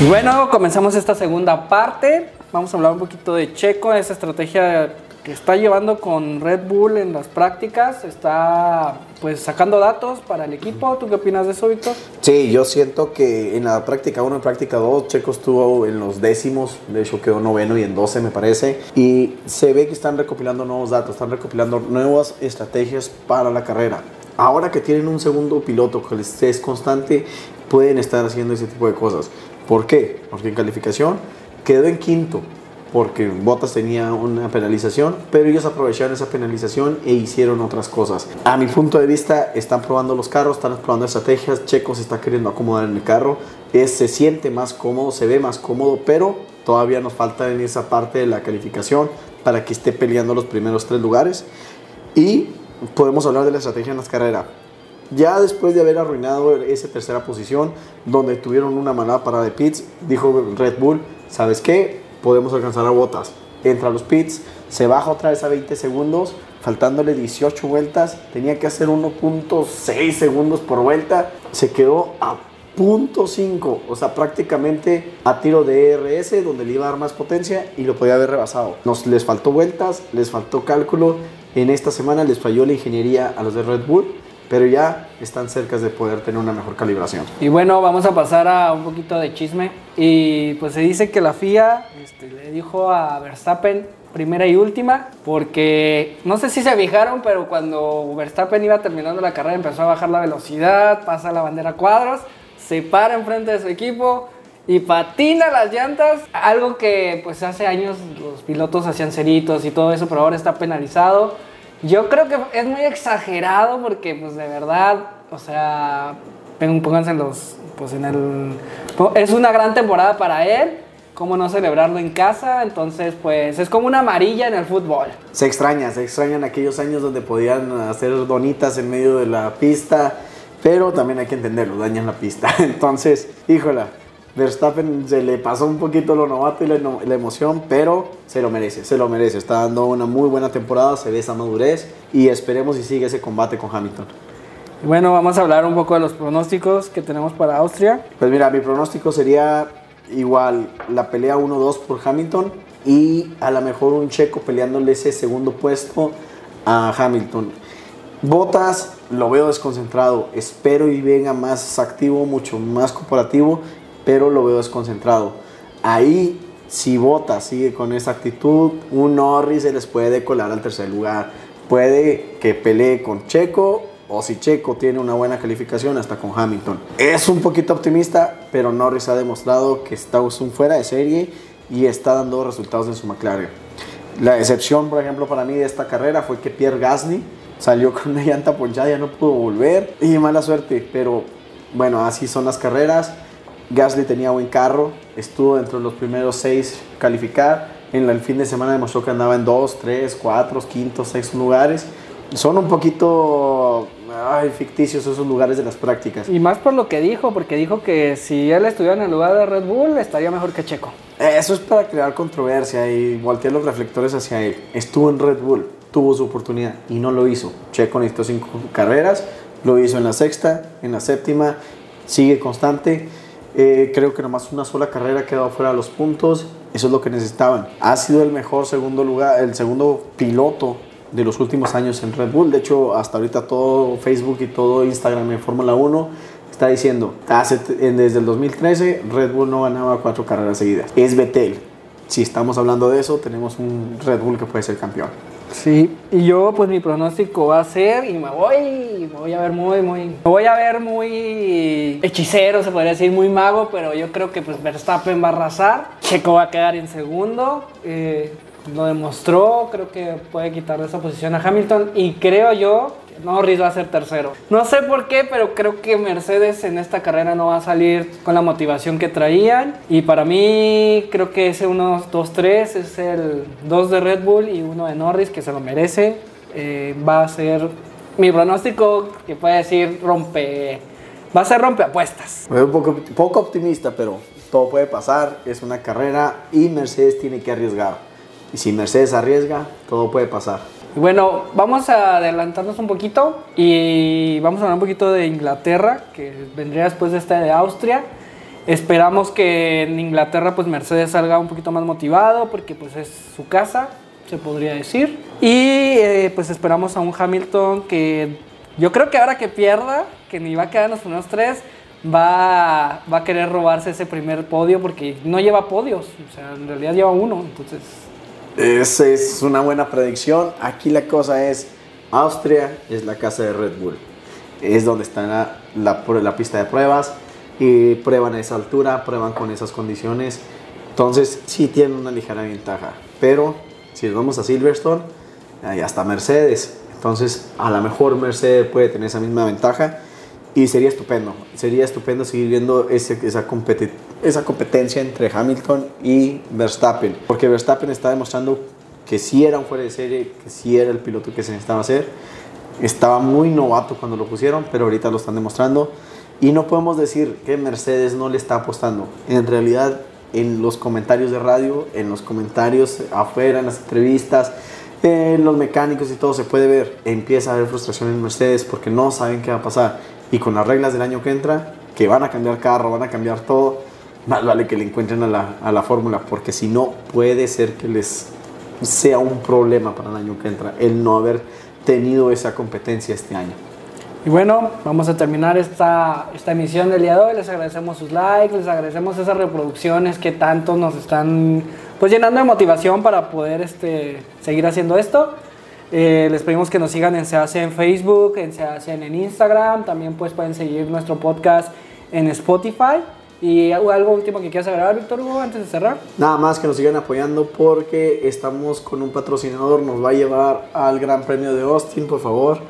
Y bueno, comenzamos esta segunda parte. Vamos a hablar un poquito de Checo, esa estrategia que está llevando con Red Bull en las prácticas. Está pues sacando datos para el equipo. ¿Tú qué opinas de eso, Víctor? Sí, yo siento que en la práctica 1 y práctica 2, Checo estuvo en los décimos, de hecho quedó noveno y en 12 me parece. Y se ve que están recopilando nuevos datos, están recopilando nuevas estrategias para la carrera. Ahora que tienen un segundo piloto que les es constante, pueden estar haciendo ese tipo de cosas. ¿Por qué? Porque en calificación quedó en quinto, porque Bottas tenía una penalización, pero ellos aprovecharon esa penalización e hicieron otras cosas. A mi punto de vista, están probando los carros, están probando estrategias, Checo se está queriendo acomodar en el carro, es, se siente más cómodo, se ve más cómodo, pero todavía nos falta en esa parte de la calificación para que esté peleando los primeros tres lugares. Y podemos hablar de la estrategia en las carreras. Ya después de haber arruinado esa tercera posición, donde tuvieron una manada para de pits, dijo Red Bull, ¿sabes qué? Podemos alcanzar a botas. Entra a los pits, se baja otra vez a 20 segundos, faltándole 18 vueltas, tenía que hacer 1.6 segundos por vuelta, se quedó a .5, o sea, prácticamente a tiro de ERS, donde le iba a dar más potencia y lo podía haber rebasado. Nos les faltó vueltas, les faltó cálculo. En esta semana les falló la ingeniería a los de Red Bull pero ya están cerca de poder tener una mejor calibración. Y bueno, vamos a pasar a un poquito de chisme. Y pues se dice que la FIA este, le dijo a Verstappen primera y última, porque no sé si se fijaron, pero cuando Verstappen iba terminando la carrera empezó a bajar la velocidad, pasa la bandera cuadros, se para enfrente de su equipo y patina las llantas, algo que pues hace años los pilotos hacían ceritos y todo eso, pero ahora está penalizado. Yo creo que es muy exagerado porque, pues, de verdad, o sea, pónganse en los, pues, en el... Es una gran temporada para él, cómo no celebrarlo en casa, entonces, pues, es como una amarilla en el fútbol. Se extraña, se extrañan aquellos años donde podían hacer donitas en medio de la pista, pero también hay que entenderlo, dañan la pista. Entonces, híjola, Verstappen se le pasó un poquito lo novato y la, la, emoción, pero se lo merece, se lo merece. Está dando una muy buena temporada, se ve esa madurez y esperemos y sigue ese combate con Hamilton. Bueno, vamos a hablar un poco de los pronósticos que tenemos para Austria. Pues mira, mi pronóstico sería igual la pelea 1-2 por Hamilton y a lo mejor un checo peleándole ese segundo puesto a Hamilton. Botas lo veo desconcentrado, espero y venga más activo, mucho más cooperativo pero lo veo desconcentrado. Ahí, si Bota sigue con esa actitud, un Norris se les puede colar al tercer lugar. Puede que pelee con Checo o si Checo tiene una buena calificación hasta con Hamilton. Es un poquito optimista, pero Norris ha demostrado que está un fuera de serie y está dando resultados en su McLaren. La excepción, por ejemplo, para mí de esta carrera fue que Pierre Gasly salió con una llanta ponchada, ya no pudo volver y mala suerte, pero bueno, así son las carreras. Gasly tenía buen carro, estuvo dentro de los primeros seis calificar. En el fin de semana demostró que andaba en dos, tres, cuatro, quinto, sexto lugares. Son un poquito ficticios esos lugares de las prácticas. Y más por lo que dijo, porque dijo que si él estuviera en el lugar de Red Bull estaría mejor que Checo. Eso es para crear controversia y voltear los reflectores hacia él. Estuvo en Red Bull, tuvo su oportunidad y no lo hizo. Checo necesitó cinco carreras, lo hizo en la sexta, en la séptima, sigue constante eh, creo que nomás una sola carrera ha quedado fuera de los puntos. Eso es lo que necesitaban. Ha sido el mejor segundo lugar, el segundo piloto de los últimos años en Red Bull. De hecho, hasta ahorita todo Facebook y todo Instagram en Fórmula 1 está diciendo, hace, desde el 2013 Red Bull no ganaba cuatro carreras seguidas. Es Betel. Si estamos hablando de eso, tenemos un Red Bull que puede ser campeón. Sí, y yo pues mi pronóstico va a ser, y me voy, me voy a ver muy, muy, me voy a ver muy hechicero, se podría decir, muy mago, pero yo creo que pues Verstappen va a arrasar, Checo va a quedar en segundo, eh, lo demostró, creo que puede quitarle esa posición a Hamilton, y creo yo Norris va a ser tercero. No sé por qué, pero creo que Mercedes en esta carrera no va a salir con la motivación que traían. Y para mí, creo que ese 1, 2, 3 es el 2 de Red Bull y uno de Norris, que se lo merece. Eh, va a ser mi pronóstico, que puede decir rompe. Va a ser rompe apuestas. Un poco, poco optimista, pero todo puede pasar. Es una carrera y Mercedes tiene que arriesgar. Y si Mercedes arriesga, todo puede pasar. Bueno, vamos a adelantarnos un poquito y vamos a hablar un poquito de Inglaterra, que vendría después de esta de Austria. Esperamos que en Inglaterra pues Mercedes salga un poquito más motivado porque pues es su casa, se podría decir. Y eh, pues esperamos a un Hamilton que yo creo que ahora que pierda, que ni va a quedar en los primeros tres, va, va a querer robarse ese primer podio porque no lleva podios, o sea, en realidad lleva uno, entonces... Esa es una buena predicción. Aquí la cosa es, Austria es la casa de Red Bull. Es donde está la, la, pista de pruebas y prueban a esa altura, prueban con esas condiciones. Entonces sí tienen una ligera ventaja. Pero si vamos a Silverstone, ahí está Mercedes. Entonces a lo mejor Mercedes puede tener esa misma ventaja y sería estupendo. Sería estupendo seguir viendo ese, esa, competi esa competencia entre Hamilton y Verstappen. Porque Verstappen está demostrando que sí era un fuera de serie, que sí era el piloto que se necesitaba hacer. Estaba muy novato cuando lo pusieron, pero ahorita lo están demostrando. Y no podemos decir que Mercedes no le está apostando. En realidad, en los comentarios de radio, en los comentarios afuera, en las entrevistas, en los mecánicos y todo se puede ver. Empieza a haber frustración en Mercedes porque no saben qué va a pasar. Y con las reglas del año que entra, que van a cambiar carro, van a cambiar todo, más vale que le encuentren a la, a la fórmula porque si no puede ser que les sea un problema para el año que entra el no haber tenido esa competencia este año. Y bueno, vamos a terminar esta, esta emisión del día de hoy. Les agradecemos sus likes, les agradecemos esas reproducciones que tanto nos están pues llenando de motivación para poder este, seguir haciendo esto. Eh, les pedimos que nos sigan en Se Hace en Facebook, en Se Hace en Instagram. También pues pueden seguir nuestro podcast en Spotify. ¿Y algo último que quieras agregar, Víctor Hugo, antes de cerrar? Nada más que nos sigan apoyando porque estamos con un patrocinador, nos va a llevar al Gran Premio de Austin, por favor.